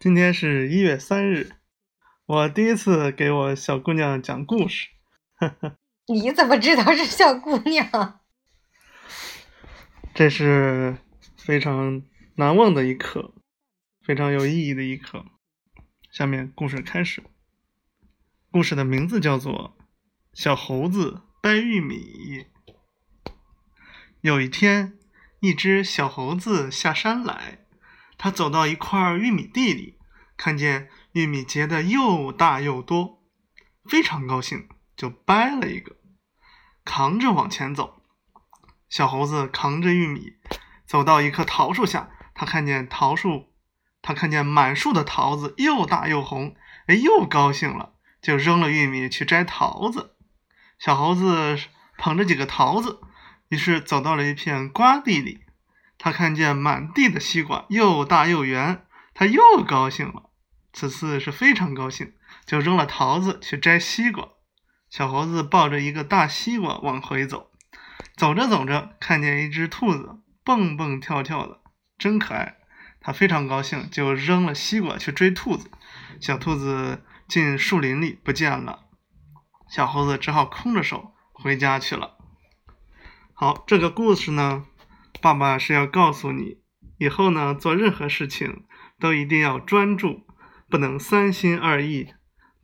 今天是一月三日，我第一次给我小姑娘讲故事。你怎么知道是小姑娘？这是非常难忘的一刻，非常有意义的一刻。下面故事开始。故事的名字叫做《小猴子掰玉米》。有一天，一只小猴子下山来，他走到一块玉米地里，看见玉米结的又大又多，非常高兴，就掰了一个，扛着往前走。小猴子扛着玉米走到一棵桃树下，他看见桃树，他看见满树的桃子又大又红，哎，又高兴了。就扔了玉米去摘桃子，小猴子捧着几个桃子，于是走到了一片瓜地里。他看见满地的西瓜，又大又圆，他又高兴了。此次是非常高兴，就扔了桃子去摘西瓜。小猴子抱着一个大西瓜往回走，走着走着，看见一只兔子蹦蹦跳跳的，真可爱。他非常高兴，就扔了西瓜去追兔子。小兔子。进树林里不见了，小猴子只好空着手回家去了。好，这个故事呢，爸爸是要告诉你，以后呢做任何事情都一定要专注，不能三心二意，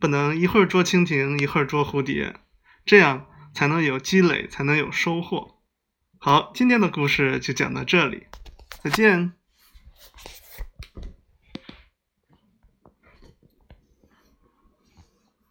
不能一会儿捉蜻蜓一会儿捉蝴蝶，这样才能有积累，才能有收获。好，今天的故事就讲到这里，再见。